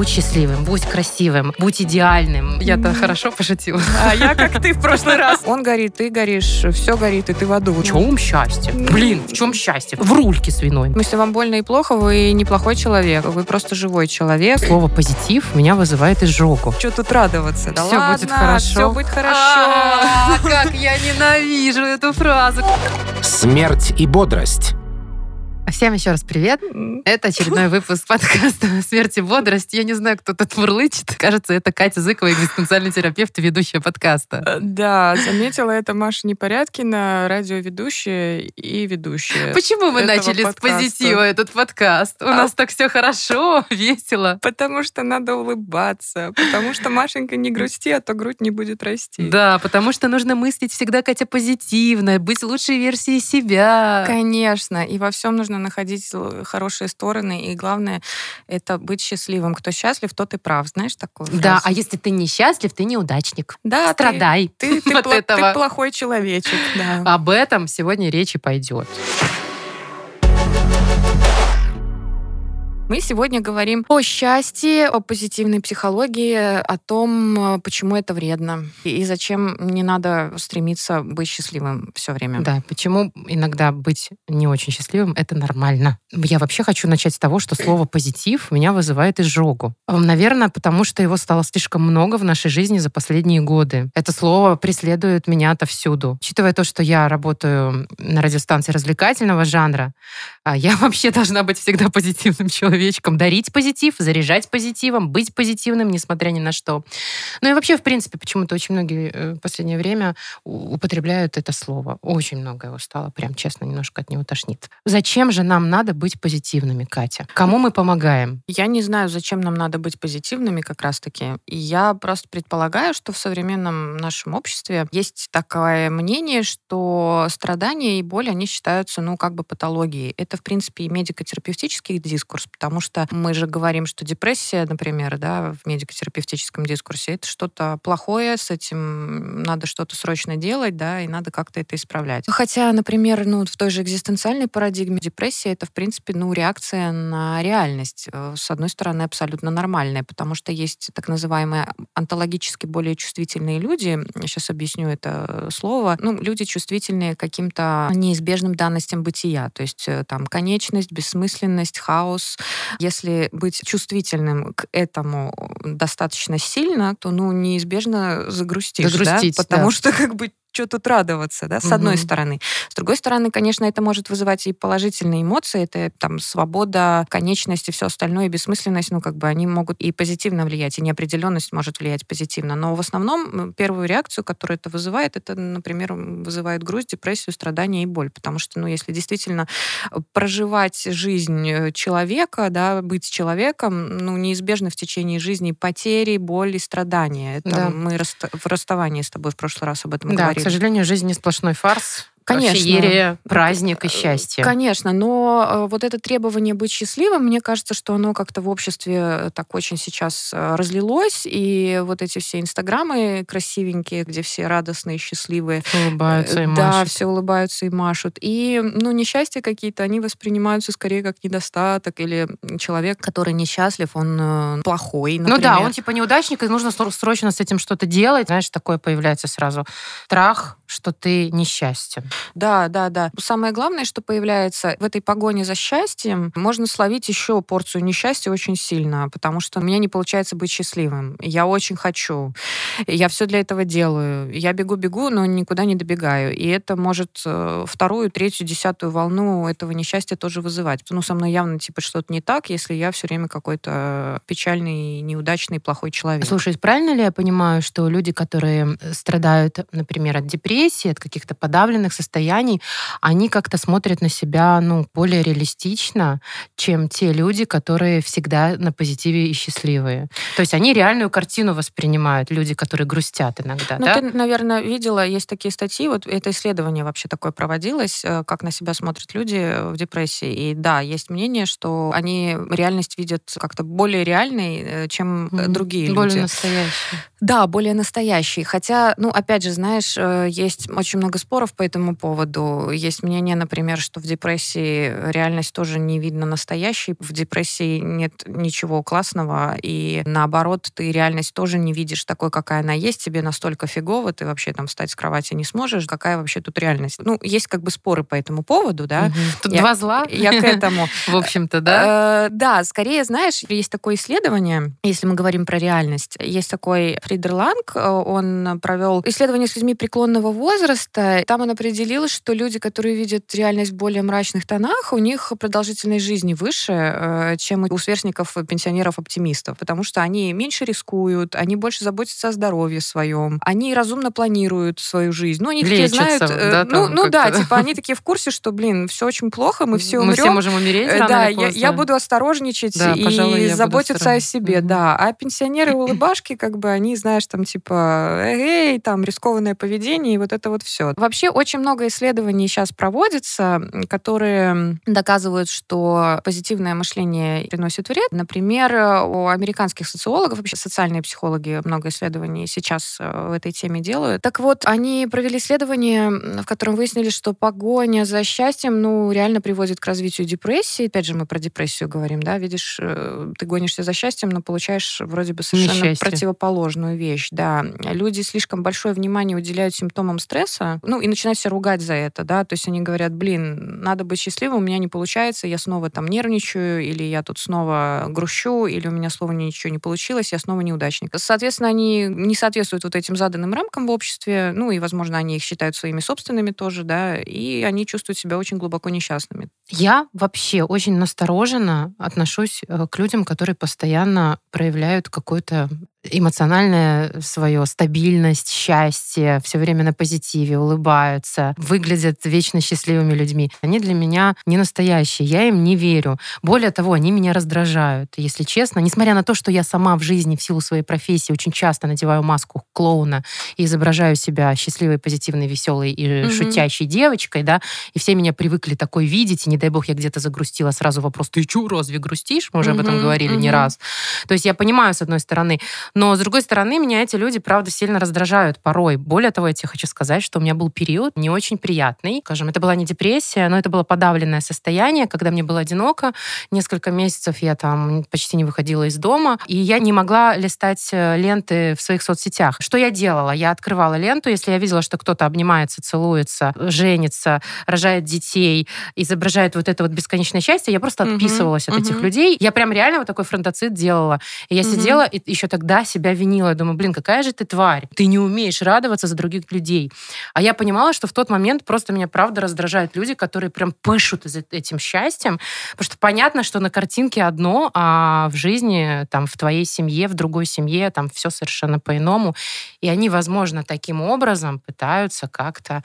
Будь счастливым, будь красивым, будь идеальным. Я-то хорошо пошутила. А я как ты в прошлый раз. Он горит, ты горишь, все горит, и ты в аду. В чем счастье? Блин, в чем счастье? В рульке свиной. Если вам больно и плохо, вы неплохой человек, вы просто живой человек. Слово «позитив» меня вызывает изжогу. Что тут радоваться? Да Всё ладно, будет хорошо. Все будет хорошо. А, Как я ненавижу эту фразу. Смерть и бодрость. Всем еще раз привет. Это очередной выпуск подкаста «Смерть и бодрость». Я не знаю, кто тут мурлычет. Кажется, это Катя Зыкова, экзистенциальный терапевт и ведущая подкаста. Э, Да, заметила это Маша Непорядкина, радиоведущая и ведущая. Почему мы начали с подкаста. позитива этот подкаст? У А- нас так все хорошо, весело. Потому что надо улыбаться, потому что Машенька не грусти, а то грудь не будет расти. Да, потому что нужно мыслить всегда, Катя, позитивно, быть лучшей версией себя. Конечно, и во всем нужно находить хорошие стороны, и главное это быть счастливым. Кто счастлив, тот и прав. Знаешь такую Да, а если ты несчастлив, ты неудачник. да, ты- Страдай Ты, ты от пла- ты этого. плохой человечек, да. Об этом сегодня речь и пойдет. Мы сегодня говорим о счастье, о позитивной психологии, о том, э, почему это вредно и зачем не надо стремиться быть счастливым все время. Да, почему иногда быть не очень счастливым это нормально. Я вообще хочу начать с того, что слово позитив меня вызывает изжогу. Наверное, потому что его стало слишком много в нашей жизни за последние годы. Это слово преследует меня отовсюду. Учитывая то, что я работаю на радиостанции развлекательного жанра, а, я вообще должна быть всегда позитивным человечком, дарить позитив, заряжать позитивом, быть позитивным, несмотря ни на что. Ну и вообще, в принципе, почему-то очень многие э, в последнее время употребляют это слово. Очень много его стало, прям честно, немножко от него тошнит. Зачем же нам надо быть позитивными, Катя? Кому мы помогаем? Я не знаю, зачем нам надо быть позитивными как раз-таки. Я просто предполагаю, что в современном нашем обществе есть такое мнение, что страдания и боль, они считаются, ну, как бы патологией. Это, в принципе, и медико-терапевтический дискурс, потому что мы же говорим, что депрессия, например, да, в медико-терапевтическом дискурсе, это что-то плохое, с этим надо что-то срочно делать, да, и надо как-то это исправлять. Хотя, например, ну, в той же экзистенциальной парадигме депрессия это, в принципе, ну, реакция на реальность. Э, С одной стороны, абсолютно нормальная, потому что есть так называемые онтологически более чувствительные люди. Сейчас объясню это слово. Ну, люди чувствительные каким-то неизбежным данностям бытия. То есть э, там конечность, бессмысленность, хаос. Если быть чувствительным к этому достаточно сильно, то, ну, неизбежно загрустишь, да? Загрустить, Потому да. что как бы что тут радоваться, да, с одной Мгм. стороны. С другой стороны, конечно, это может вызывать и положительные эмоции, это там свобода, конечность и все остальное, и бессмысленность, ну, как бы они могут и позитивно влиять, и неопределенность может влиять позитивно. Но в основном первую реакцию, которую это вызывает, это, например, вызывает грусть, депрессию, страдания и боль. Потому что, ну, если действительно э, проживать жизнь э, человека, да, быть человеком, ну, неизбежно в течение жизни потери, боль и страдания. Это Да. мы в расставании с тобой в прошлый раз об этом Да, говорили. Сожалению, жизнь не сплошной фарс. Конечно. Феерия, праздник и счастье. Конечно, но э, вот это требование быть счастливым, мне кажется, что оно как-то в обществе э, так очень сейчас э, разлилось, и вот эти все инстаграмы красивенькие, где все радостные, счастливые, Улыбаются и э, да, машут. все улыбаются и машут. И, ну, несчастья какие-то, они воспринимаются скорее как недостаток, или человек, который несчастлив, он э, плохой, Ну да, например. он типа неудачник, и нужно срочно с этим что-то делать. Знаешь, такое появляется сразу. Страх, что ты несчастен. Да, да, да. Самое главное, что появляется в этой погоне за счастьем, можно словить еще порцию несчастья очень сильно, потому что у меня не получается быть счастливым. Я очень хочу. Я все для этого делаю. Я бегу-бегу, но никуда не добегаю. И это может э, вторую, третью, десятую волну этого несчастья тоже вызывать. Ну, со мной явно типа что-то не так, если я все время какой-то печальный, неудачный, плохой человек. Слушай, правильно ли я понимаю, что люди, которые страдают, например, от депрессии, от каких-то подавленных состояний, они как-то смотрят на себя, ну, более реалистично, чем те люди, которые всегда на позитиве и счастливые. То есть они реальную картину воспринимают, люди, которые грустят иногда, Ну, да? ты, наверное, видела, есть такие статьи, вот это исследование вообще такое проводилось, э, как на себя смотрят люди в депрессии. И да, есть мнение, что они реальность видят как-то более реальной, э, чем э, Мгм. другие Более люди. настоящие. Да, более настоящий. Хотя, ну, опять же, знаешь, э, есть очень много споров по этому этому поводу. Есть мнение, например, что в депрессии реальность тоже не видно настоящей. В депрессии нет ничего классного, и наоборот, ты реальность тоже не видишь такой, какая она есть. Тебе настолько фигово, ты вообще там встать с кровати не сможешь. Какая вообще тут реальность? Ну, есть как бы споры по этому поводу, да. Угу. Тут я, два зла. Я к этому. В общем-то, да? Э, да, скорее, знаешь, есть такое исследование, если мы говорим про реальность. Есть такой Фридер Ланг, э, он провел исследование с людьми преклонного возраста. Там он определил, что люди, которые видят реальность в более мрачных тонах, у них продолжительность жизни выше, э, чем у сверстников, пенсионеров-оптимистов, потому что они меньше рискуют, они больше заботятся о здоровье своем, они разумно планируют свою жизнь. Ну, они Лечатся, такие знают... Да, ну, ну да, типа они такие в курсе, что, блин, все очень плохо, мы все умрем. Мы все можем умереть рано Да, я, я буду осторожничать да, и пожалуй, заботиться о себе, mm-hmm. да. А пенсионеры-улыбашки, как бы, они, знаешь, там, типа, эй, там, рискованное поведение, и вот это вот все. Вообще, очень много исследований сейчас проводится, которые доказывают, что позитивное мышление приносит вред. Например, у американских социологов, вообще социальные психологи много исследований сейчас э, в этой теме делают. Так вот, они провели исследование, в котором выяснили, что погоня за счастьем, ну, реально приводит к развитию депрессии. Опять же, мы про депрессию говорим, да, видишь, э, ты гонишься за счастьем, но получаешь вроде бы совершенно Несчастье. противоположную вещь, да. Люди слишком большое внимание уделяют симптомам стресса, ну, и начинают себя ругать за это, да, то есть они говорят, блин, надо быть счастливым, у меня не получается, я снова там нервничаю, или я тут снова грущу, или у меня снова ничего не получилось, я снова неудачник. Соответственно, они не соответствуют вот этим заданным рамкам в обществе, ну, и, возможно, они их считают своими собственными тоже, да, и они чувствуют себя очень глубоко несчастными. Я вообще очень настороженно отношусь э, к людям, которые постоянно проявляют какой-то эмоциональная свое стабильность, счастье, все время на позитиве, улыбаются, выглядят вечно счастливыми людьми. Они для меня не настоящие, я им не верю. Более того, они меня раздражают, если честно. Несмотря на то, что я сама в жизни в силу своей профессии очень часто надеваю маску клоуна и изображаю себя счастливой, позитивной, веселой и mm-hmm. шутящей девочкой, да, и все меня привыкли такой видеть, и не дай бог я где-то загрустила, сразу вопрос, ты чё, разве грустишь? Мы уже mm-hmm. об этом говорили mm-hmm. не раз. То есть я понимаю, с одной стороны, но, с другой стороны, меня эти люди, правда, сильно раздражают порой. Более того, я тебе хочу сказать, что у меня был период не очень приятный. Скажем, это была не депрессия, но это было подавленное состояние, когда мне было одиноко. Несколько месяцев я там почти не выходила из дома, и я не могла листать э, ленты в своих соцсетях. Что я делала? Я открывала ленту, если я видела, что кто-то обнимается, целуется, женится, рожает детей, изображает вот это вот бесконечное счастье, я просто отписывалась mm-hmm. от этих людей. Я прям реально вот такой фронтоцит делала. И я mm-hmm. сидела и еще тогда себя винила. Я думаю, блин, какая же ты тварь. Ты не умеешь радоваться за других людей. А я понимала, что в тот момент просто меня правда раздражают люди, которые прям пышут этим счастьем. Потому что понятно, что на картинке одно, а в жизни, там, в твоей семье, в другой семье, там все совершенно по-иному. И они, возможно, таким образом пытаются как-то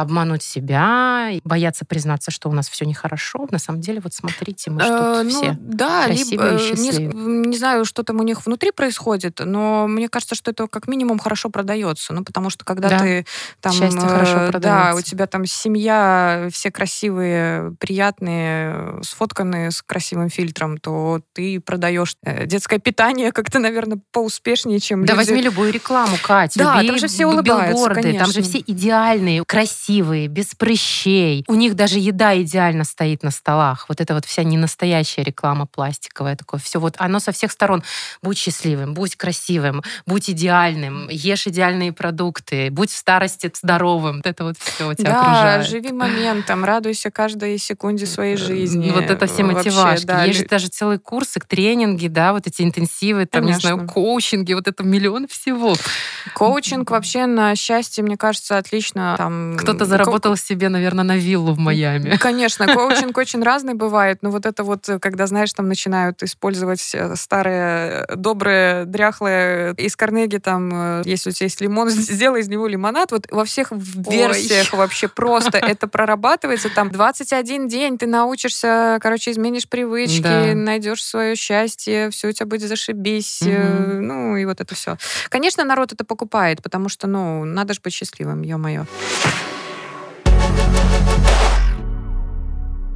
обмануть себя, бояться признаться, что у нас все нехорошо. На самом деле, вот смотрите, мы что э, ну, все да, красивые либо, счастливые. Не, не знаю, что там у них внутри происходит, но мне кажется, что это как минимум хорошо продается. Ну, потому что когда да. ты там... Счастье хорошо продается. Э, да, у тебя там семья, все красивые, приятные, сфотканные с красивым фильтром, то ты продаешь э, детское питание как-то, наверное, поуспешнее, чем Да люди... возьми любую рекламу, Катя. Да, там же все улыбаются, билборды, конечно. там же все идеальные, красивые красивые, без прыщей. У них даже еда идеально стоит на столах. Вот это вот вся ненастоящая реклама пластиковая. Такое все вот оно со всех сторон. Будь счастливым, будь красивым, будь идеальным, ешь идеальные продукты, будь в старости здоровым. Вот это вот все у тебя да, окружает. живи моментом, радуйся каждой секунде своей жизни. Вот это все мотивашки. да. Есть же даже целые курсы, тренинги, да, вот эти интенсивы, там, Конечно. не знаю, коучинги, вот это миллион всего. Коучинг вообще на счастье, мне кажется, отлично. Там кто кто-то заработал Ко... себе, наверное, на виллу в Майами. Конечно, коучинг очень разный бывает, но вот это вот, когда, знаешь, там начинают использовать э, старые, добрые, дряхлые из Карнеги, там, э, если у тебя есть лимон, сделай из него лимонад, вот во всех версиях Ой. вообще просто это прорабатывается, там, 21 день ты научишься, короче, изменишь привычки, да. найдешь свое счастье, все у тебя будет зашибись, угу. ну, и вот это все. Конечно, народ это покупает, потому что, ну, надо же быть счастливым, ё-моё.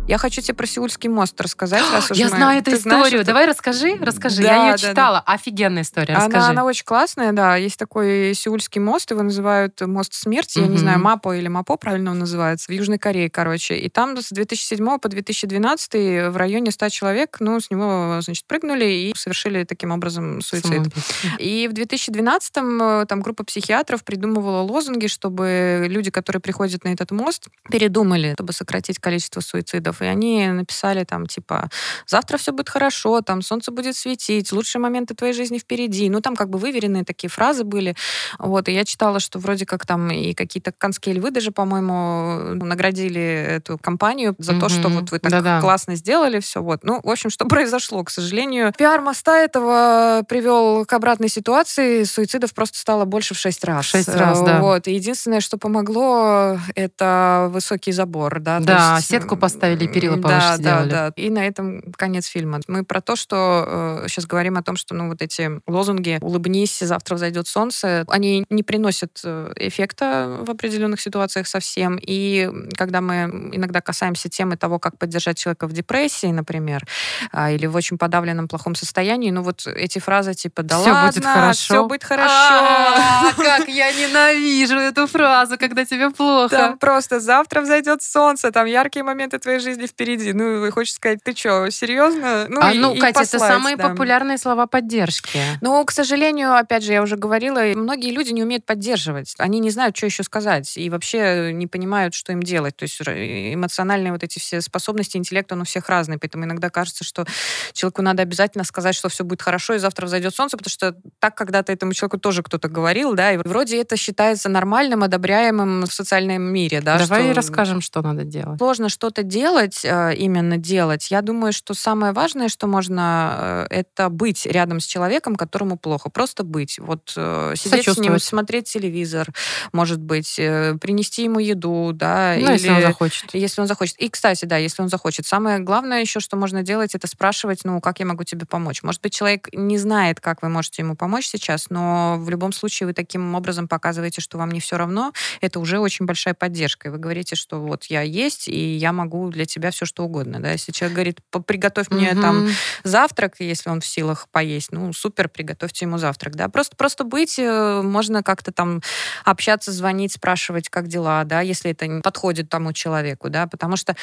Я хочу тебе про Сеульский мост рассказать, раз Я мы- знаю эту Ты знаешь историю. эту- Давай расскажи, расскажи. Да, Я ее да, читала. Офигенная история. Она, Расскажи. она очень классная, да. Есть такой Сеульский мост, его называют мост смерти. Я не знаю, Мапо или Мапо правильно он называется, в Южной Корее, короче. И там с 2007 по 2012 в районе 100 человек, ну, с него, значит, прыгнули и совершили таким образом суицид. Самоубийство. И в 2012-м э, там группа психиатров придумывала лозунги, чтобы люди, которые приходят на этот мост, передумали, чтобы сократить количество суицидов. И они написали там типа «Завтра все будет хорошо», там «Солнце будет светить», «Лучшие моменты твоей жизни впереди». Ну, там как бы выверенные такие фразы были. Вот, и я читала, что вроде как там и какие-то канские львы даже, по-моему, наградили эту компанию за то, что вот вы так Да-да. классно сделали все. Вот. Ну, в общем, что произошло, к сожалению. Пиар моста этого привел к обратной ситуации. Суицидов просто стало больше в шесть раз. В шесть раз, да. Вот. И единственное, что помогло, это высокий забор. Да, Да, есть, сетку поставили, перила м, повыше да, сделали. Да, да. И на этом конец фильма. Мы про то, что сейчас говорим о том, что ну, вот эти лозунги «улыбнись, завтра взойдет солнце», они не приносят э, эффекта в определенных ситуациях совсем. И когда мы иногда касаемся темы того, как поддержать человека в депрессии, например, а, или в очень подавленном плохом состоянии, ну вот эти фразы типа «да Всё ладно, будет хорошо». все будет хорошо». Как я ненавижу эту фразу, когда тебе плохо. Там просто завтра взойдет солнце, там яркие моменты твоей жизни впереди. Ну, и хочешь сказать, ты что, серьезно? Ну, а, и- ну, и Катя, это послать, самые да. популярные слова поддержки. Ну, к сожалению, опять же, я уже говорила, многие люди не умеют поддерживать. Они не знают, что еще сказать, и вообще не понимают, что им делать. То есть эмоциональные вот эти все способности, интеллект, он у всех разный. Поэтому иногда кажется, что человеку надо обязательно сказать, что все будет хорошо, и завтра взойдет солнце, потому что так когда-то этому человеку тоже кто-то говорил, да, и вроде это считается нормальным, одобряемым в социальном мире, да. Давай что- расскажем, что надо делать. сложно что-то делать, э, именно делать. Я думаю, что самое важное, что можно, э, это быть рядом с человеком, которому плохо. Просто быть. Вот э, сидеть с ним, смотреть телевизор, может быть, принести ему еду, да, Ну, если он захочет. если он захочет. И, кстати, да, если он захочет. Самое главное еще, что можно делать, это спрашивать, ну, как я могу тебе помочь. Может быть, человек не знает, как вы можете ему помочь сейчас, но в любом случае вы таким образом показываете, что вам не все равно. Это уже очень большая поддержка. И вы говорите, что вот я есть, и я могу для тебя все что угодно. Да? Если человек говорит, «П- приготовь мне Мгм. там завтрак, если он в силах поесть, ну, супер, приготовьте ему завтрак, да. Просто, просто быть, э, можно как-то там общаться, звонить, спрашивать, как дела, да, если это не подходит тому человеку, да, потому что,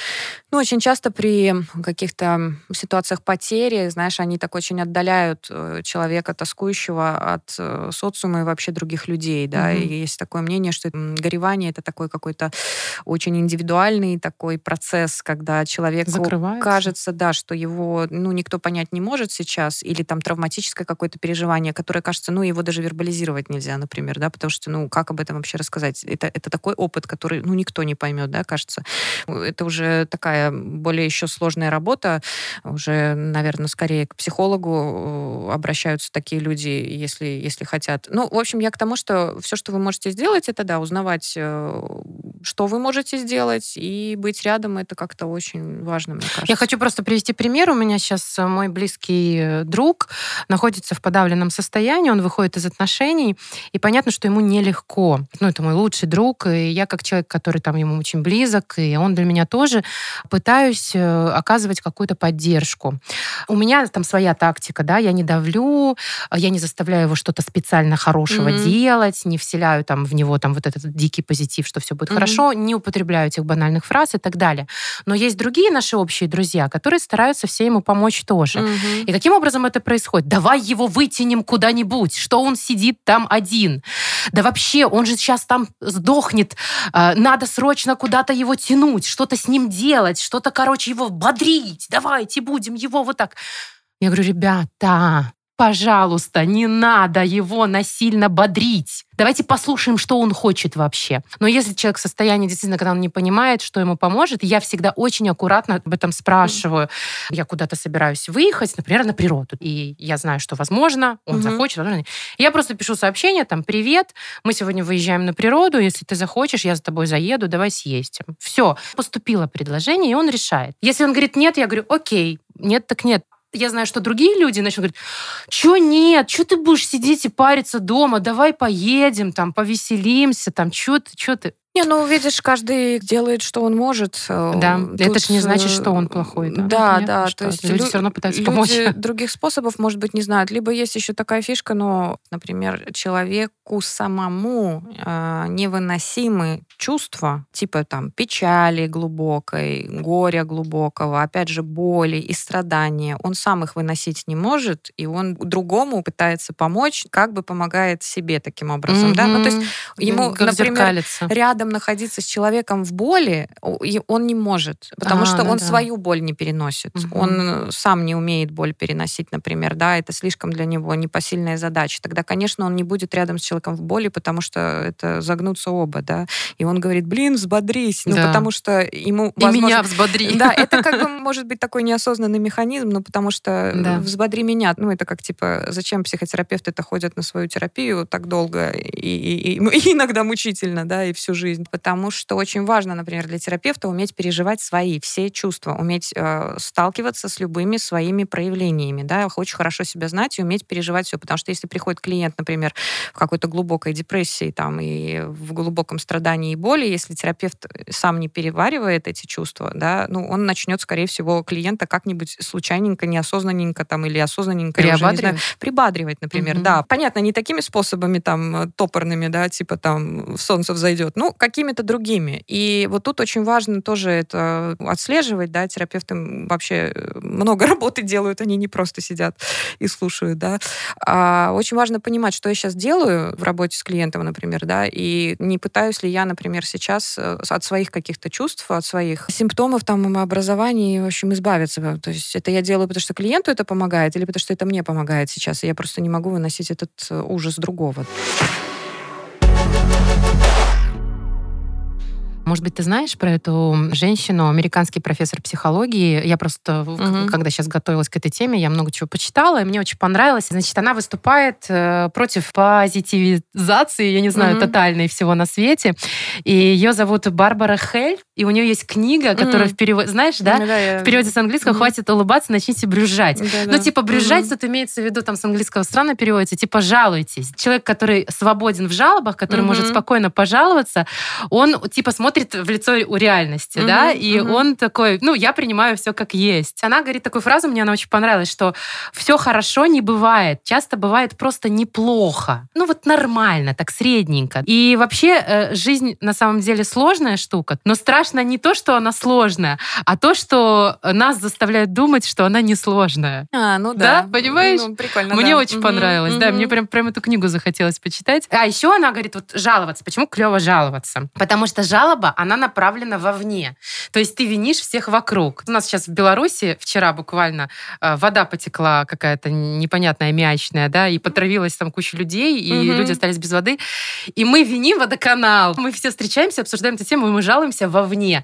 ну, очень часто при каких-то ситуациях потери, знаешь, они так очень отдаляют э, человека, тоскующего от э, социума и вообще других людей, да, Мгм. и есть такое мнение, что горевание это такой какой-то очень индивидуальный такой процесс, когда человеку Закрывается. кажется, да, что его, ну, никто понять не может сейчас, или там травматическое какое-то переживание, которое кажется, ну, его даже вербализировать нельзя, например, да, потому что, ну, как об этом вообще рассказать? Это, это такой опыт, который, ну, никто не поймет, да, кажется. Это уже такая более еще сложная работа, уже, наверное, скорее к психологу э, обращаются такие люди, если, если хотят. Ну, в общем, я к тому, что все, что вы можете сделать, это, да, узнавать, э, что вы можете сделать, и быть рядом, это как-то очень важно, мне кажется. Я хочу просто привести пример. У меня сейчас э, мой близкий э, друг находится в подавленном состоянии, он выходит из отношений, и понятно, что ему нелегко. Ну, это мой лучший друг, и я как человек, который там ему очень близок, и он для меня тоже, пытаюсь э, оказывать какую-то поддержку. У меня там своя тактика, да, я не давлю, я не заставляю его что-то специально хорошего Мгм. делать, не вселяю там в него там вот этот дикий позитив, что все будет Мгм. хорошо, не употребляю этих банальных фраз и так далее. Но есть другие наши общие друзья, которые стараются все ему помочь тоже. Мгм. И каким образом это происходит? Давай его вытянем куда-нибудь. Что он сидит там один? Да вообще, он же сейчас там сдохнет. А, Надо срочно куда-то его тянуть, что-то с ним делать, что-то, короче, его бодрить. Давайте будем его вот так. Я говорю, ребята, пожалуйста, не надо его насильно бодрить. Давайте послушаем, что он хочет вообще. Но если человек в состоянии, действительно, когда он не понимает, что ему поможет, я всегда очень аккуратно об этом спрашиваю. Я куда-то собираюсь выехать, например, на природу. И я знаю, что возможно, он Мгм. захочет. возможно. Я просто пишу сообщение, там, привет, мы сегодня выезжаем на природу, если ты захочешь, я за тобой заеду, давай съездим. Все, поступило предложение, и он решает. Если он говорит нет, я говорю, окей, нет, так нет. Я знаю, что другие люди начнут говорить, что нет, что ты будешь сидеть и париться дома, давай поедем, там, повеселимся, там, что ты, что ты. Не, ну, видишь, каждый делает, что он может. Да, Тут, это же не значит, что он плохой. Да, да, ну, да то есть люди лю- все равно пытаются люди помочь. других способов, может быть, не знают. Либо есть еще такая фишка, но, например, человеку самому э, невыносимы чувства, типа там печали глубокой, горя глубокого, опять же, боли и страдания. Он сам их выносить не может, и он другому пытается помочь, как бы помогает себе таким образом. Mm-hmm. Да? Ну, то есть ему, как например, рядом рядом находиться с человеком в боли он не может, потому а, что ну он да. свою боль не переносит. Угу. Он сам не умеет боль переносить, например, да, это слишком для него непосильная задача. Тогда, конечно, он не будет рядом с человеком в боли, потому что это загнутся оба, да. И он говорит, блин, взбодрись, ну, да. потому что ему... И возможно... меня взбодри. Да, это как бы может быть такой неосознанный механизм, ну, потому что да. взбодри меня, ну, это как, типа, зачем психотерапевты это ходят на свою терапию так долго и, и, и, и иногда мучительно, да, и всю жизнь жизнь, потому что очень важно, например, для терапевта уметь переживать свои все чувства, уметь э, сталкиваться с любыми своими проявлениями, да, очень хорошо себя знать и уметь переживать все, потому что если приходит клиент, например, в какой-то глубокой депрессии там и в глубоком страдании и боли, если терапевт сам не переваривает эти чувства, да, ну, он начнет, скорее всего, клиента как-нибудь случайненько, неосознанненько там или осознанненько, прибадривать, знаю, прибадривать например, угу. да. Понятно, не такими способами там топорными, да, типа там солнце взойдет, ну, какими-то другими. И вот тут очень важно тоже это отслеживать, да, терапевты вообще э, много работы делают, они не просто сидят и слушают, да. А очень важно понимать, что я сейчас делаю в работе с клиентом, например, да, и не пытаюсь ли я, например, сейчас э, от своих каких-то чувств, от своих симптомов там образования, в общем, избавиться. То есть это я делаю, потому что клиенту это помогает, или потому что это мне помогает сейчас, и я просто не могу выносить этот э, ужас другого. Может быть, ты знаешь про эту женщину, американский профессор психологии. Я просто, угу. когда сейчас готовилась к этой теме, я много чего почитала, и мне очень понравилось. Значит, она выступает э, против позитивизации, я не знаю, угу. тотальной всего на свете. И ее зовут Барбара Хель, и у нее есть книга, которая угу. в переводе, знаешь, да, да я... в переводе с английского угу. «Хватит улыбаться, начните брюзжать». Да, ну, типа, брюзжать угу. тут имеется в виду, там, с английского странно переводится, типа, жалуйтесь. Человек, который свободен в жалобах, который угу. может спокойно пожаловаться, он, типа, смотрит смотрит в лицо у реальности, угу, да, и угу. он такой, ну, я принимаю все как есть. Она говорит такую фразу, мне она очень понравилась, что все хорошо не бывает, часто бывает просто неплохо. Ну, вот нормально, так средненько. И вообще э, жизнь на самом деле сложная штука, но страшно не то, что она сложная, а то, что нас заставляет думать, что она не сложная. А, ну да. Да, понимаешь? Ну, прикольно, Мне да. очень угу, понравилось, угу. да, мне прям, прям эту книгу захотелось почитать. А еще она говорит, вот жаловаться. Почему клево жаловаться? Потому что жалоба жалоба, она направлена вовне. То есть ты винишь всех вокруг. У нас сейчас в Беларуси вчера буквально э, вода потекла какая-то непонятная, мячная, да, и потравилась там куча людей, и угу. люди остались без воды. И мы виним водоканал. Мы все встречаемся, обсуждаем эту тему, и мы жалуемся вовне.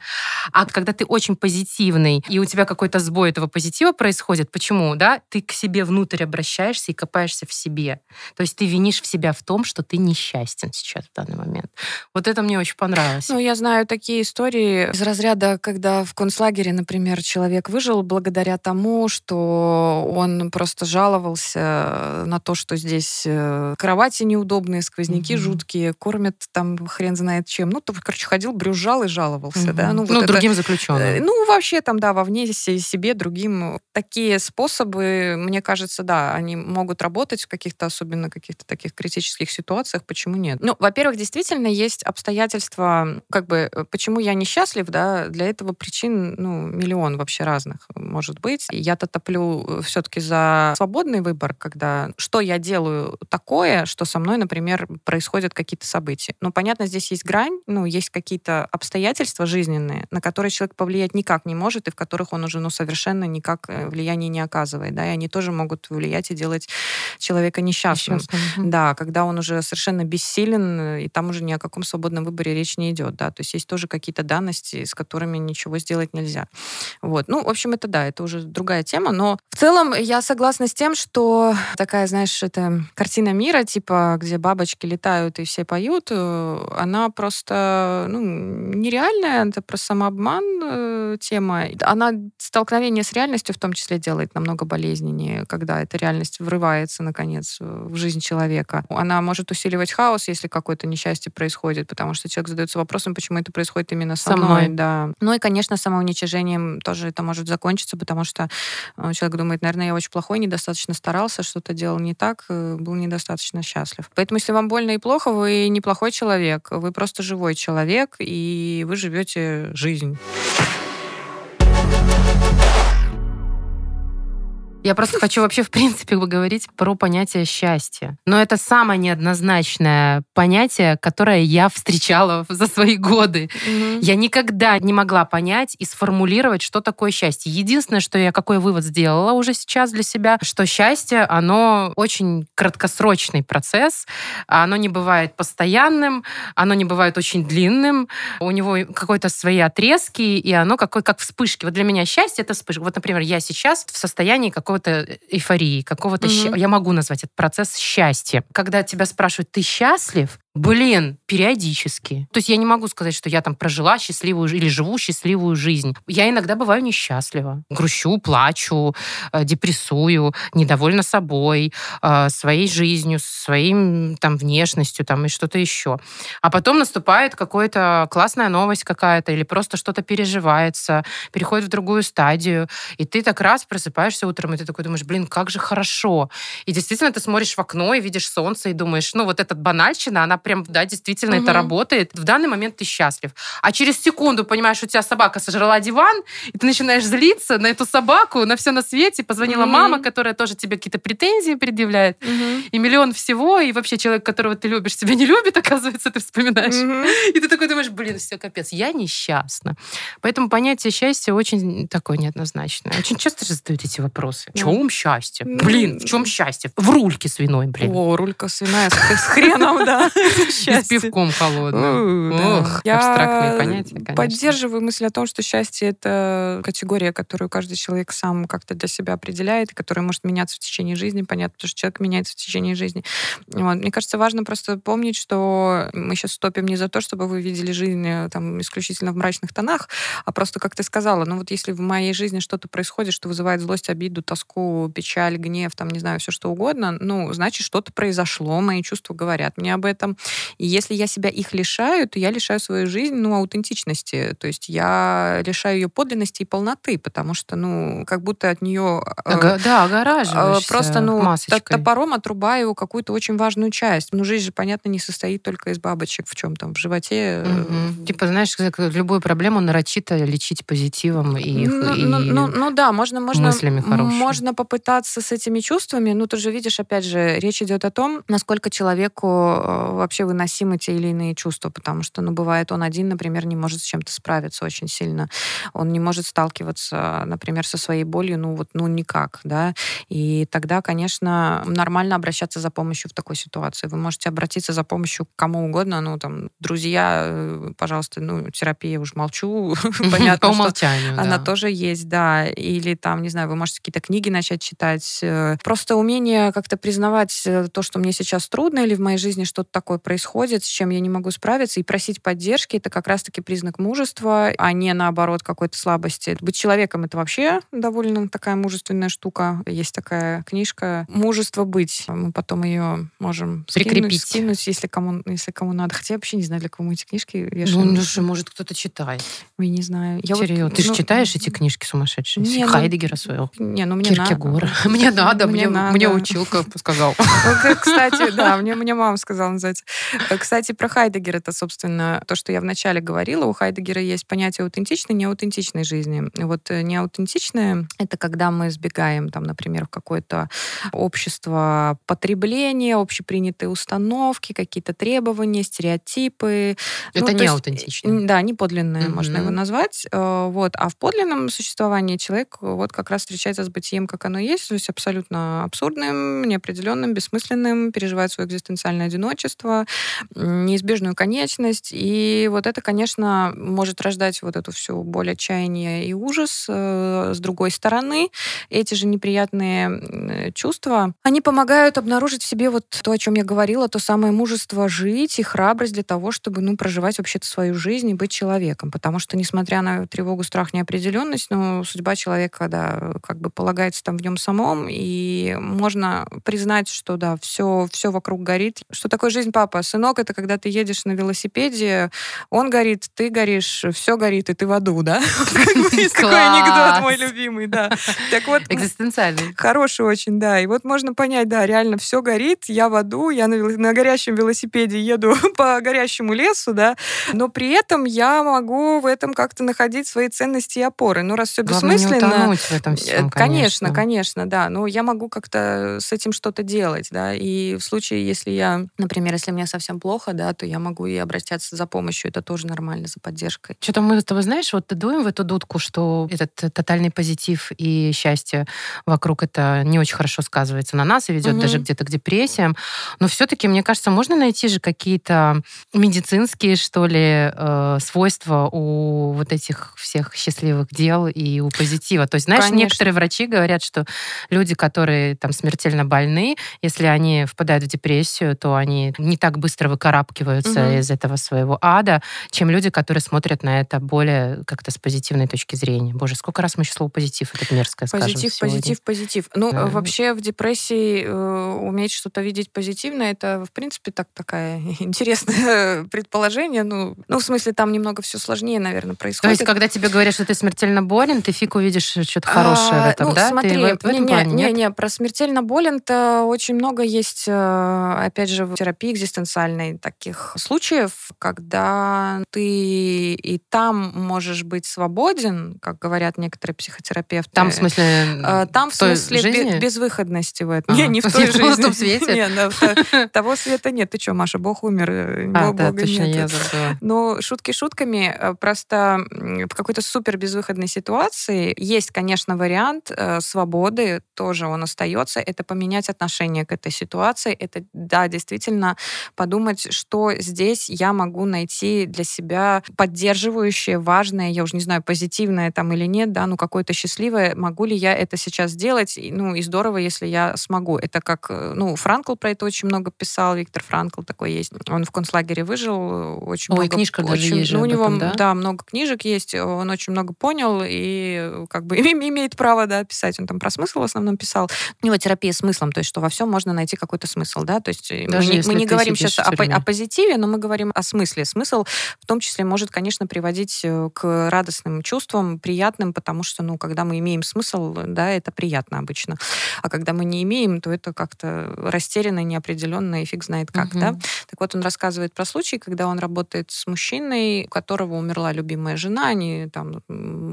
А когда ты очень позитивный, и у тебя какой-то сбой этого позитива происходит, почему, да? Ты к себе внутрь обращаешься и копаешься в себе. То есть ты винишь в себя в том, что ты несчастен сейчас в данный момент. Вот это мне очень понравилось. Ну, я знаю, знаю такие истории из разряда, когда в концлагере, например, человек выжил благодаря тому, что он просто жаловался на то, что здесь э, кровати неудобные, сквозняки угу. жуткие, кормят там хрен знает чем. Ну, то, короче, ходил, брюзжал и жаловался, угу. да. Ну, вот ну это, другим заключенным. Э, ну, вообще там, да, вовне себе, другим. Такие способы, мне кажется, да, они могут работать в каких-то, особенно каких-то таких критических ситуациях. Почему нет? Ну, во-первых, действительно есть обстоятельства, как бы бы, э, почему я несчастлив, да, для этого причин, ну, миллион вообще разных может быть. Я-то топлю э, все-таки за свободный выбор, когда что я делаю такое, что со мной, например, происходят какие-то события. Ну, понятно, здесь есть грань, ну, есть какие-то обстоятельства жизненные, на которые человек повлиять никак не может, и в которых он уже, ну, совершенно никак э, влияния не оказывает, да, и они тоже могут влиять и делать человека несчастным. Несчастным. Да, когда он уже совершенно бессилен, и там уже ни о каком свободном выборе речь не идет, да, то есть есть есть тоже какие-то данности, с которыми ничего сделать нельзя. Вот. Ну, в общем, это да, это уже другая тема, но в целом я согласна с тем, что такая, знаешь, это картина мира, типа, где бабочки летают и все поют, э, она просто ну, нереальная, это про самообман э, тема. Она столкновение с реальностью в том числе делает намного болезненнее, когда эта реальность врывается, наконец, в жизнь человека. Она может усиливать хаос, если какое-то несчастье происходит, потому что человек задается вопросом, почему это происходит именно со, со мной. мной. Да. Ну и, конечно, самоуничижением тоже это может закончиться, потому что э, человек думает, наверное, я очень плохой, недостаточно старался, что-то делал не так, э, был недостаточно счастлив. Поэтому, если вам больно и плохо, вы неплохой человек, вы просто живой человек, и вы живете жизнь. Я просто хочу вообще, в принципе, поговорить про понятие счастья. Но это самое неоднозначное понятие, которое я встречала за свои годы. Mm-hmm. Я никогда не могла понять и сформулировать, что такое счастье. Единственное, что я какой вывод сделала уже сейчас для себя, что счастье, оно очень краткосрочный процесс, оно не бывает постоянным, оно не бывает очень длинным, у него какой-то свои отрезки, и оно какой, как вспышки. Вот для меня счастье — это вспышка. Вот, например, я сейчас в состоянии какого какого-то эйфории, какого-то... Щ... Я могу назвать этот процесс счастья. Когда тебя спрашивают, ты счастлив? Блин, периодически. То есть я не могу сказать, что я там прожила счастливую или живу счастливую жизнь. Я иногда бываю несчастлива. Грущу, плачу, э, депрессую, недовольна собой, э, своей жизнью, своим там внешностью там и что-то еще. А потом наступает какая-то классная новость какая-то или просто что-то переживается, переходит в другую стадию, и ты так раз просыпаешься утром, и ты такой думаешь, блин, как же хорошо. И действительно ты смотришь в окно и видишь солнце и думаешь, ну вот эта банальщина, она прям, да, действительно угу. это работает. В данный момент ты счастлив. А через секунду понимаешь, у тебя собака сожрала диван, и ты начинаешь злиться на эту собаку, на все на свете. Позвонила угу. мама, которая тоже тебе какие-то претензии предъявляет, угу. и миллион всего, и вообще человек, которого ты любишь, тебя не любит, оказывается, ты вспоминаешь. Угу. И ты такой думаешь, блин, все, капец, я несчастна. Поэтому понятие счастья очень такое неоднозначное. Очень часто же задают эти вопросы. В чем счастье? Блин, в чем счастье? В рульке свиной, блин. О, рулька свиная с хреном, да. Счастье. С пивком холодным. Ох, абстрактные понятия, конечно. поддерживаю мысль о том, что счастье — это категория, которую каждый человек сам как-то для себя определяет, и которая может меняться в течение жизни. Понятно, потому что человек меняется в течение жизни. Вот. Мне кажется, важно просто помнить, что мы сейчас стопим не за то, чтобы вы видели жизнь э, там исключительно в мрачных тонах, а просто, как ты сказала, ну вот если в моей жизни что-то происходит, что вызывает злость, обиду, тоску, печаль, гнев, там, не знаю, все что угодно, ну, значит, что-то произошло, мои чувства говорят мне об этом, и если я себя их лишаю, то я лишаю свою жизнь, ну, аутентичности. То есть я лишаю ее подлинности и полноты, потому что, ну, как будто от нее... Ага, да, огораживаешься э, Просто, ну, масочкой. топором отрубаю какую-то очень важную часть. Ну, жизнь же, понятно, не состоит только из бабочек в чем там, в животе. Угу. Типа, знаешь, любую проблему нарочито лечить позитивом и, ну, и ну, ну, ну да, можно, можно, мыслями хорошими. можно попытаться с этими чувствами, ну, ты же видишь, опять же, речь идет о том, насколько человеку э, вообще выносимы те или иные чувства, потому что, ну, бывает, он один, например, не может с чем-то справиться очень сильно. Он не может сталкиваться, например, со своей болью, ну, вот, ну, никак, да. И тогда, конечно, нормально обращаться за помощью в такой ситуации. Вы можете обратиться за помощью к кому угодно, ну, там, друзья, э, пожалуйста, ну, терапия, уж молчу, понятно, По умолчанию, она тоже есть, да. Или там, не знаю, вы можете какие-то книги начать читать. Э, просто умение как-то признавать э, то, что мне сейчас трудно, или в моей жизни что-то такое происходит, с чем я не могу справиться, и просить поддержки, это как раз-таки признак мужества, а не, наоборот, какой-то слабости. Быть человеком — это вообще довольно такая мужественная штука. Есть такая книжка «Мужество быть». Мы потом ее можем прикрепить, скинуть, скинуть если, кому, если кому надо. Хотя я вообще не знаю, для кого мы эти книжки вешаем. Ну, ну может, кто-то читает. Ой, не знаю. Я Вот, ты же ну, читаешь эти книжки сумасшедшие? Не, ну, Хайдегера своего. Не, ну мне Киркегора. Мне надо, мне, мне училка сказал. Кстати, да, мне, мне мама сказала называется. Кстати, про Хайдегера это, собственно, то, что я вначале говорила. У Хайдегера есть понятие аутентичной и неаутентичной жизни. Вот э, неаутентичная — это когда мы избегаем, там, например, в какое-то общество потребления, общепринятые установки, какие-то требования, стереотипы. Это ну, не аутентично. Да, не подлинное, mm-hmm. можно его назвать. Э, вот. А в подлинном существовании человек вот как раз встречается с бытием, как оно есть, то есть абсолютно абсурдным, неопределенным, бессмысленным, переживает свое экзистенциальное одиночество, неизбежную конечность. И вот это, конечно, может рождать вот эту всю боль отчаяния и ужас. Э, с другой стороны, эти же неприятные чувства, они помогают обнаружить в себе вот то, о чем я говорила, то самое мужество жить и храбрость для того, чтобы, ну, проживать вообще-то свою жизнь и быть человеком. Потому что, несмотря на тревогу, страх, неопределенность, ну, судьба человека, когда как бы полагается там в нем самом, и можно признать, что да, все, все вокруг горит. Что такое жизнь, папа? Сынок, это когда ты едешь на велосипеде, он горит, ты горишь, все горит, и ты в аду, да? Есть такой анекдот мой любимый, да. Так вот. Экзистенциальный. Хороший очень, да. И вот можно понять, да, реально все горит, я в аду, я на горящем велосипеде еду по горящему лесу, да, но при этом я могу в этом как-то находить свои ценности и опоры. Ну, раз все бессмысленно... В этом всем, конечно. Конечно, конечно, да. Но я могу как-то с этим что-то делать, да. И в случае, если я, например, если мне совсем плохо, да, то я могу и обращаться за помощью. Это тоже нормально, за поддержкой. Что-то мы с тобой, знаешь, вот дуем в эту дудку, что этот тотальный позитив и счастье вокруг это не очень хорошо сказывается на нас и ведет угу. даже где-то к депрессиям. Но все-таки, мне кажется, можно найти же какие-то медицинские, что ли, э, свойства у вот этих всех счастливых дел и у позитива. То есть, знаешь, Конечно. некоторые врачи говорят, что люди, которые там смертельно больны, если они впадают в депрессию, то они не так быстро выкарабкиваются угу. из этого своего ада, чем люди, которые смотрят на это более как-то с позитивной точки зрения. Боже, сколько раз мы сейчас слово позитив, это мерзкое позитив, скажем Позитив, позитив, позитив. Ну, да. вообще в депрессии э, уметь что-то видеть позитивно, это, в принципе, так такая интересное предположение. Ну, ну, в смысле, там немного все сложнее, наверное, происходит. То есть, когда тебе говорят, что ты смертельно болен, ты фиг увидишь что-то хорошее в этом, ну, да? Смотри, ты в, в этом не, плане, не, нет? не, про смертельно болен-то очень много есть, э, опять же, в терапии экзистенциальной таких случаев, когда ты и там можешь быть свободен, как говорят некоторые психотерапевты. Там, в смысле, э, Там, в смысле, жизни? безвыходности в этом. Не, не в той жизни. В том свете? Не, того света нет. Ты что, Маша, Бог умер, э, а, Бога точно, я забыла. Ну, шутки шутками, просто в какой-то супер безвыходной ситуации есть, конечно, вариант э, свободы, тоже он остается, это поменять отношение к этой ситуации, это, да, действительно подумать, что здесь я могу найти для себя поддерживающее, важное, я уже не знаю, позитивное там или нет, да, ну, какое-то счастливое, могу ли я это сейчас сделать, ну, и здорово, если я смогу. Это как, э, ну, Франкл про это очень много писал, Виктор Франкл такой есть. Он в концлагере выжил, очень Ой, много... книжка очень, даже есть ну, у него, этом, да? да, много книжек есть, он очень много понял и как бы имеет право, да, писать. Он там про смысл в основном писал. У него терапия смыслом, то есть что во всем можно найти какой-то смысл, да, то есть э, даже мы, мы не говорим сейчас о, о позитиве, но мы говорим о смысле. Смысл в том числе может, конечно, приводить э, к радостным чувствам, приятным, потому что, ну, когда мы имеем смысл, да, это приятно обычно. А когда мы не имеем, то это как-то растерянно, неопределенно и фиг знает как, угу. да. Так вот, он рассказывает про случай, когда он работает с мужчиной, у которого умерла любимая жена, они там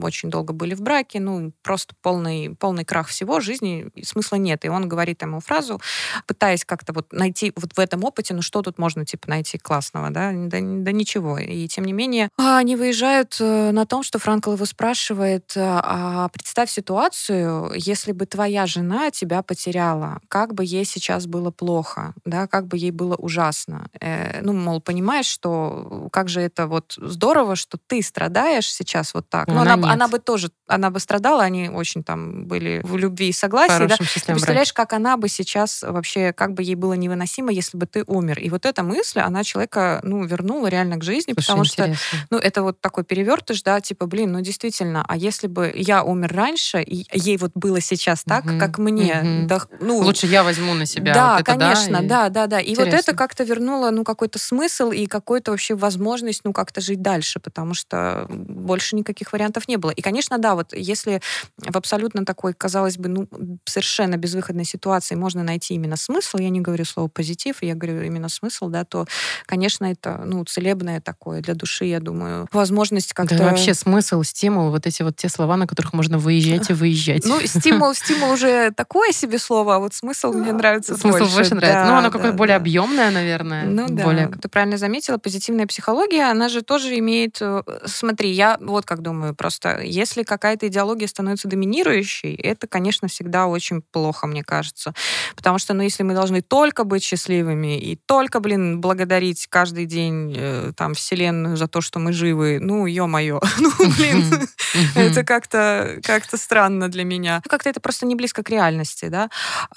очень долго были в браке, ну, просто полный, полный крах всего, жизни, смысла нет. И он говорит ему фразу, пытаясь как-то вот найти вот в этом опыте, ну, что тут можно, типа, найти классного, да, да, да ничего. И тем не менее, они выезжают э, на том, что Франкл его спрашивает, а представь ситуацию, если бы твоя жена тебя потеряла, как бы ей сейчас было плохо, да, как бы ей было ужасно. Э, ну, мол, понимаешь, что как же это вот здорово, что ты страдаешь сейчас вот так. Но, она, она, она бы тоже, она бы страдала, они очень там были в любви и согласии, да. Ты представляешь, как она бы сейчас вообще, как бы ей было невыносимо, если бы ты умер. И вот эта мысль, она человека, ну, вернула реально к жизни, Слушай, потому интересно. что, ну, это вот такой перевертыш, да, типа, блин, ну, действительно, а если бы я умер раньше, и ей вот было сейчас так, угу, как мне, угу. да, ну... Лучше я возьму на себя да, вот это, конечно, да? И... Да, да, да. И интересно. вот это как-то вернуло, ну, какой-то смысл и какую-то вообще возможность, ну, как-то жить дальше, потому что больше никаких вариантов не было. И, конечно, да, вот если в абсолютно такой, казалось бы, ну, совершенно безвыходной ситуации можно найти именно смысл, я не говорю слово позитив, я говорю именно смысл, да, то, конечно, это, ну, целебное такое для души, я думаю, возможность как-то... Да, вообще смысл, стимул, вот эти вот те слова, на которых можно выезжать и выезжать. Ну, стимул, стимул уже такое себе слово, а вот смысл мне нравится Смысл больше, больше нравится. ну, оно какое-то более объемное, наверное. Ну, да. Более... Ты правильно заметила, позитивная психология, она же тоже имеет... Э, смотри, я вот как думаю, просто если какая-то идеология становится доминирующей, это, конечно, всегда очень плохо, мне кажется. Потому что, ну, если мы должны только быть счастливыми и столько, блин, благодарить каждый день э, там Вселенную за то, что мы живы. Ну, ё-моё. Ну, блин, это как-то как странно для меня. Как-то это просто не близко к реальности, да.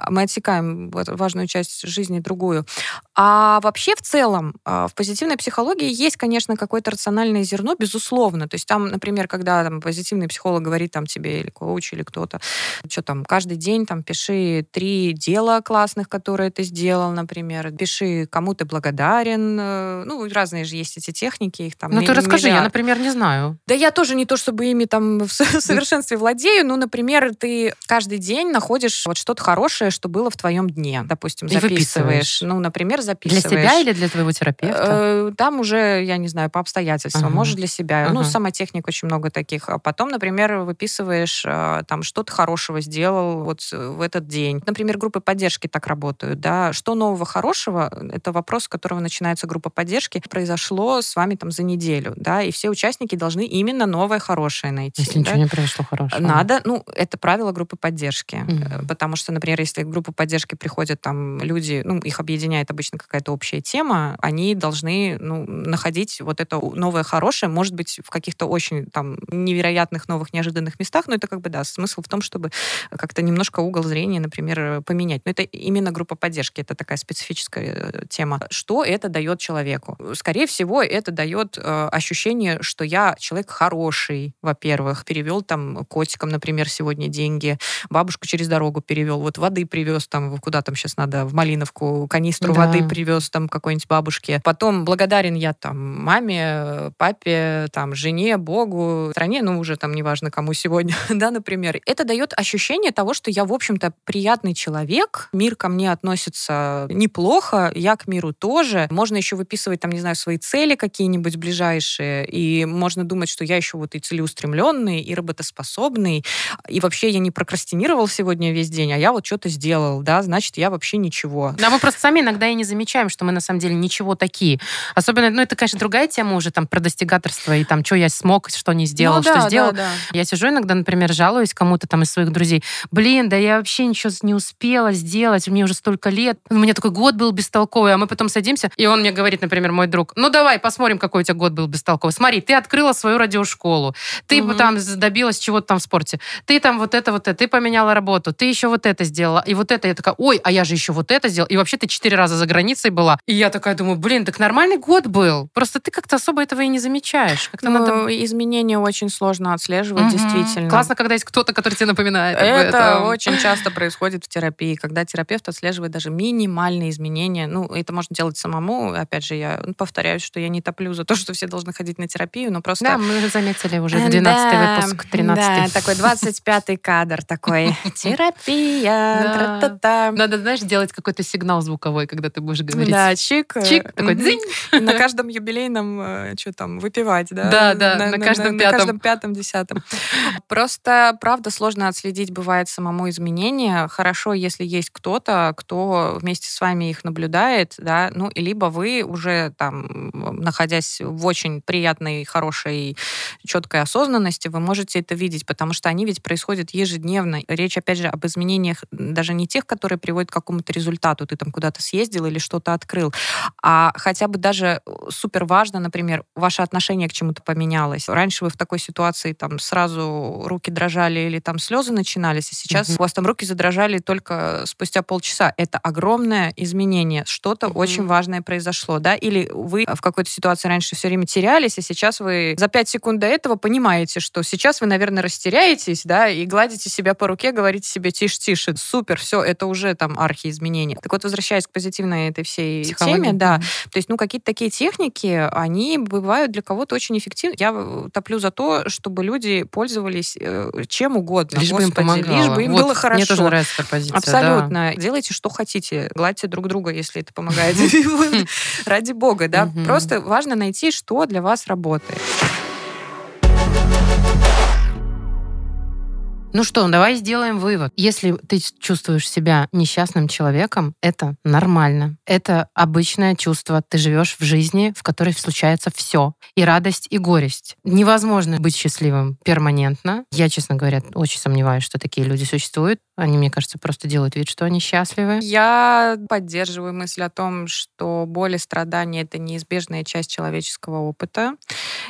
Мы отсекаем важную часть жизни другую. А вообще в целом а, в позитивной психологии есть, конечно, какое-то рациональное зерно, безусловно. То есть там, например, когда там, позитивный психолог говорит там тебе или коуч, или кто-то, что там, каждый день там пиши три дела классных, которые ты сделал, например, пиши, кому ты благодарен. Э, ну, разные же есть эти техники, их там Ну, ты расскажи, я, например, не знаю. Да я тоже не то, чтобы ими там в совершенстве владею, но, например, ты каждый день находишь вот что-то хорошее, что было в твоем дне, допустим, записываешь. Ну, например, записываешь. Для себя или для твоего терапевта? Э, там уже, я не знаю, по обстоятельствам. Ага. Может, для себя. Ага. Ну, сама техника очень много таких. А потом, например, выписываешь э, там что-то хорошего сделал вот в этот день. Например, группы поддержки так работают, да. Что нового хорошего? Это вопрос, с которого начинается группа поддержки. Произошло с вами там за неделю, да, и все участники должны именно новое хорошее найти. Если да? ничего не произошло хорошего. Надо, ну, это правило группы поддержки. Mm-hmm. Потому что, например, если в группу поддержки приходят там люди, ну, их объединяет обычно какая-то общая тема, они должны, ну, находить вот это новое хорошее, может быть, в каких-то очень там невероятных новых неожиданных местах, но это как бы, да, смысл в том, чтобы как-то немножко угол зрения, например, поменять. Но это именно группа поддержки, это такая специфическая э, тема. Что это дает человеку? Скорее всего, это дает э, ощущение, что я человек хороший, во-первых, перевел там котикам, например, сегодня деньги, бабушку через дорогу перевел, вот воды привез там, куда там сейчас надо, в Малиновку, канистру да. воды привез там какой-нибудь бабушке. Потом благодарен я там маме, папе, там жене, Богу, стране, ну уже там неважно кому сегодня, да, например. Это дает ощущение того, что я, в общем-то, приятный человек, мир ко мне относится неплохо, я к миру тоже. Можно еще выписывать там, не знаю, свои цели какие-нибудь ближайшие, и можно думать, что я еще вот и целеустремленный, и работоспособный, и вообще я не прокрастинировал сегодня весь день, а я вот что-то сделал, да, значит, я вообще ничего. Да, мы просто сами иногда и не замечаем, что мы на самом деле ничего такие. Особенно, ну, это, конечно, другая тема уже там про достигаторство и там, что я смог, что не сделал, ну, что да, сделал. Да, да. Я сижу иногда, например, жалуюсь кому-то там из своих друзей. Блин, да я вообще ничего не успела сделать, мне уже столько лет. У меня такой год был бестолковый, а мы потом садимся, и он мне говорит, например, мой друг, ну давай посмотрим, какой у тебя год был бестолковый. Смотри, ты открыла свою радиошколу, ты угу. там добилась чего-то там в спорте, ты там вот это, вот это, ты поменяла работу, ты еще вот это сделала, и вот это. Я такая, ой, а я же еще вот это сделала. И вообще ты четыре раза за границей была. И я такая думаю, блин, так нормальный год был. Просто ты как-то особо этого и не замечаешь. Как-то ну, надо... Изменения очень сложно отслеживать, угу. действительно. Классно, когда есть кто-то, который тебе напоминает. Это очень часто происходит в терапии, когда терапевт отслеживает даже минимальные изменения. Ну, это можно делать самому. Опять же, я повторяюсь, что я не топлю за то, что все должны ходить на терапию, но просто... Да, мы заметили уже 12 да, выпуск, 13 Да, такой 25-й кадр такой. Терапия. Надо, знаешь, делать какой-то сигнал звуковой, когда ты будешь говорить. Да, чик. Чик, такой дзинь. На каждом юбилейном, э, что там, выпивать, да? Да, да, на каждом пятом. На каждом пятом, десятом. Просто, правда, сложно отследить бывает самому изменения. Хорошо, если есть кто-то, кто вместе с вами их наблюдает, да, ну, и либо вы уже там, находясь в очень приятной, хорошей, четкой осознанности, вы можете это видеть, потому что они ведь происходят ежедневно. Речь, опять же, об изменениях даже не тех, которые приводят к какому-то результату. Ты там куда-то съездил или что-то открыл, а хотя бы даже супер важно, например, ваше отношение к чему-то поменялось. Раньше вы в такой ситуации там сразу руки дрожали или там слезы начинались, а сейчас mm-hmm. у вас там руки задрожали только спустя полчаса. Это огромное изменение. Что-то mm-hmm. очень важное произошло, да? Или вы в какой-то ситуации раньше все время терялись, а сейчас вы за пять секунд до этого понимаете, что сейчас вы, наверное, растеряетесь, да, и гладите себя по руке, говорите себе тише, тише, супер, все, это уже там архиизменения. Так вот, возвращаясь к позитивной этой всей теме, да, то есть, ну, какие-то такие техники, они бывают для кого-то очень эффективны. Я э, топлю за то, чтобы люди пользовались э, чем угодно. Лишь Господи, бы им помогало. Лишь бы им вот, было хорошо. Мне тоже нравится эта позиция. Абсолютно. Да. Делайте, что хотите. Гладьте друг друга, если это помогает. Ради бога, да. Просто важно найти, что для вас работает. Ну что, давай сделаем вывод. Если ты чувствуешь себя несчастным человеком, это нормально. Это обычное чувство. Ты живешь в жизни, в которой случается все. И радость, и горесть. Невозможно быть счастливым перманентно. Я, честно говоря, очень сомневаюсь, что такие люди существуют. Они, мне кажется, просто делают вид, что они счастливы. Я поддерживаю мысль о том, что боль и страдания — это неизбежная часть человеческого опыта.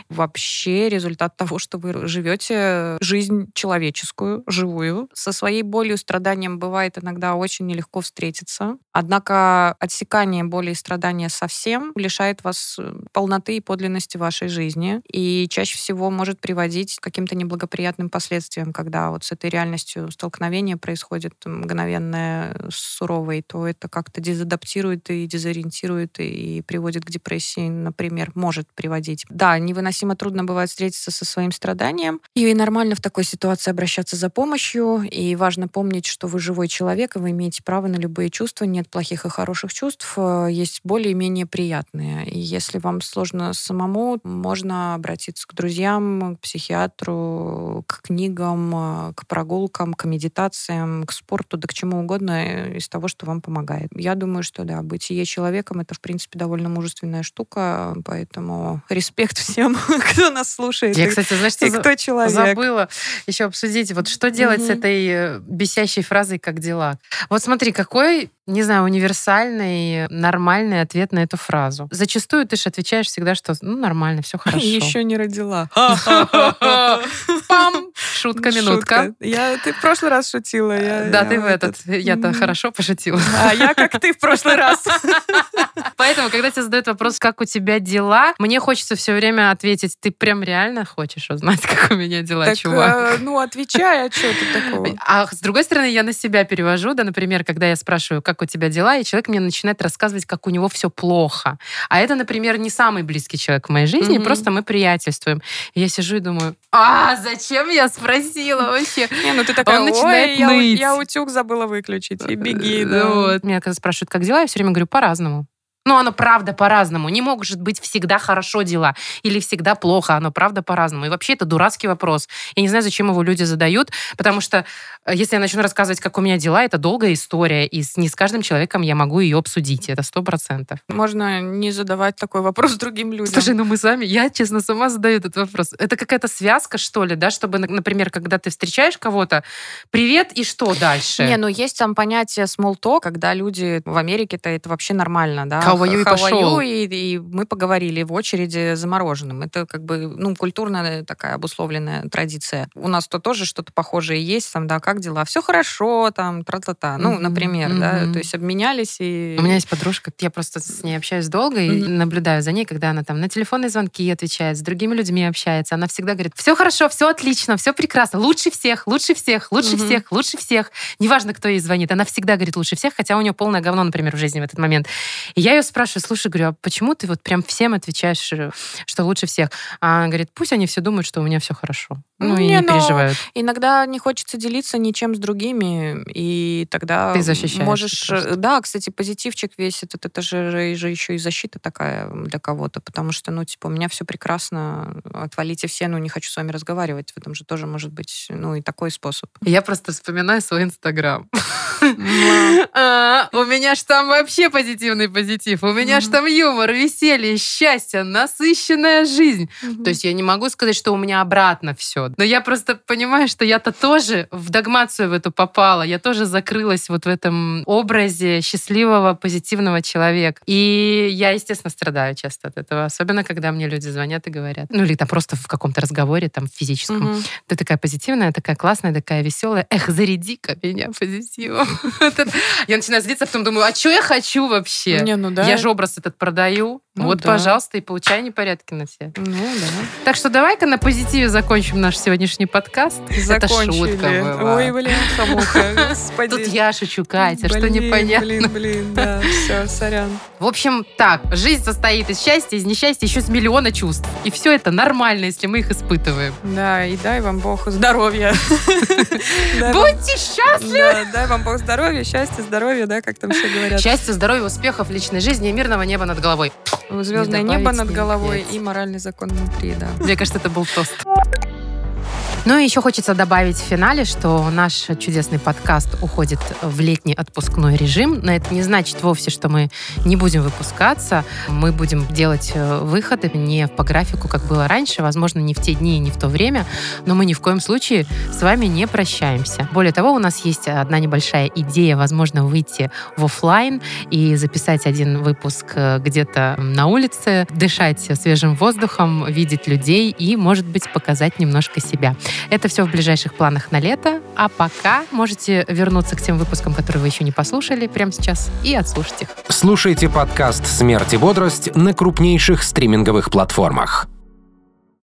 Вообще результат того, что вы живете жизнь человеческую, живую. Со своей болью страданием бывает иногда очень нелегко встретиться. Однако отсекание боли и страдания совсем лишает вас э, полноты и подлинности вашей жизни. И чаще всего может приводить к каким-то неблагоприятным последствиям, когда вот с этой реальностью столкновения происходит мгновенное, суровое, то это как-то дезадаптирует и дезориентирует и приводит к депрессии, например, может приводить. Да, невыносимо трудно бывает встретиться со своим страданием. И нормально в такой ситуации обращаться за помощью. И важно помнить, что вы живой человек, и вы имеете право на любые чувства. Нет плохих и хороших чувств. Э, есть более и менее приятные. И если вам сложно самому, можно обратиться к друзьям, к психиатру, к книгам, э, к прогулкам, к медитациям, к спорту, да к чему угодно э, из того, что вам помогает. Я думаю, что да, бытие человеком — это, в принципе, довольно мужественная штука, поэтому респект всем, кто нас слушает. Я, кстати, знаешь, что кто человек. забыла еще обсудить, вот что делать с этой бесящей фразой «как дела?». Вот смотри, какой не знаю, универсальный, нормальный ответ на эту фразу. Зачастую ты же отвечаешь всегда, что ну нормально, все хорошо. Еще не родила. Пам! Шутка, минутка. Я, ты в прошлый раз шутила. да, ты в этот. Я-то хорошо пошутила. А я как ты в прошлый раз. Поэтому, когда тебе задают вопрос, как у тебя дела, мне хочется все время ответить, ты прям реально хочешь узнать, как у меня дела, так, чувак? Э, ну, отвечай, а что ты такого? А с другой стороны, я на себя перевожу, да, например, когда я спрашиваю, как у тебя дела, и человек мне начинает рассказывать, как у него все плохо. А это, например, не самый близкий человек в моей жизни, mm-hmm. просто мы приятельствуем. И я сижу и думаю, а зачем я спросила вообще? Не, ну ты такая, Он начинает. Я, я утюг забыла выключить, и беги. Да. Вот. Меня когда спрашивают, как дела, я все время говорю по-разному. Но оно правда по-разному. Не может быть всегда хорошо дела или всегда плохо. Оно правда по-разному. И вообще это дурацкий вопрос. Я не знаю, зачем его люди задают, потому что э, если я начну рассказывать, как у меня дела, это долгая история, и не с каждым человеком я могу ее обсудить. Это сто процентов. Можно не задавать такой вопрос другим людям. Слушай, ну мы сами, я, честно, сама задаю этот вопрос. Это какая-то связка, что ли, да, чтобы, например, когда ты встречаешь кого-то, привет, и что дальше? Не, ну есть там понятие small talk, когда люди в Америке-то это вообще нормально, да, Хаваю и пошел. И, и мы поговорили в очереди за мороженым. Это как бы, ну, культурная такая обусловленная традиция. У нас то тоже что-то похожее есть, там, да, как дела? Все хорошо, там, тра-та-та. Ну, mm-hmm. например, mm-hmm. да, то есть обменялись и... У меня есть подружка, я просто с ней общаюсь долго и mm-hmm. наблюдаю за ней, когда она там на телефонные звонки отвечает, с другими людьми общается. Она всегда говорит, все хорошо, все отлично, все прекрасно, лучше всех, лучше всех, лучше mm-hmm. всех, лучше всех. Неважно, кто ей звонит, она всегда говорит лучше всех, хотя у нее полное говно, например, в жизни в этот момент. И я ее спрашиваю, слушай, говорю, а почему ты вот прям всем отвечаешь, э, что лучше всех? А она говорит, пусть они все думают, что у меня все хорошо. Ну, не, и не переживают. Иногда не хочется делиться ничем с другими, и тогда ты защищаешь. Можешь, э, да, кстати, позитивчик весь этот, это же, же еще и защита такая для кого-то, потому что, ну, типа, у меня все прекрасно, отвалите все, ну, не хочу с вами разговаривать. В этом же тоже может быть, ну, и такой способ. Я просто вспоминаю свой Инстаграм. А, у меня ж там вообще позитивный позитив. У меня ж там юмор, веселье, счастье, насыщенная жизнь. То есть я не могу сказать, что у меня обратно все. Но я просто понимаю, что я-то тоже в догмацию в эту попала. Я тоже закрылась вот в этом образе счастливого, позитивного человека. И я, естественно, страдаю часто от этого. Особенно, когда мне люди звонят и говорят. Ну, или там просто в каком-то разговоре, там, физическом. Ты такая позитивная, такая классная, такая веселая. Эх, заряди-ка меня позитивом. Я начинаю злиться, а потом думаю, а что я хочу вообще? Не, ну да. Я же образ этот продаю. Ну, вот, да. пожалуйста, и получай непорядки на все. Ну, да. Так что давай-ка на позитиве закончим наш сегодняшний подкаст. Закончили. Это шутка была. Ой, блин, хамуха, господи. Тут я шучу, Катя, блин, что непонятно. Блин, блин, да, все, сорян. В общем, так, жизнь состоит из счастья, из несчастья, еще с миллиона чувств. И все это нормально, если мы их испытываем. Да, и дай вам Бог здоровья. Будьте счастливы! Дай вам Бог здоровья, счастья, здоровья, да, как там все говорят. Счастья, здоровья, успехов личной жизни и мирного неба над головой. Звездное небо над головой и моральный закон внутри, да. Мне кажется, это был тост. Ну и еще хочется добавить в финале, что наш чудесный подкаст уходит в летний отпускной режим. Но это не значит вовсе, что мы не будем выпускаться. Мы будем делать э, выходы не по графику, как было раньше, возможно, не в те дни и не в то время, но мы ни в коем случае с вами не прощаемся. Более того, у нас есть одна небольшая идея, возможно, выйти в офлайн и записать один выпуск э, где-то на улице, дышать свежим воздухом, видеть людей и, может быть, показать немножко себя. Это все в ближайших планах на лето. А пока можете вернуться к тем выпускам, которые вы еще не послушали прямо сейчас, и отслушать их. Слушайте подкаст «Смерть и бодрость» на крупнейших стриминговых платформах.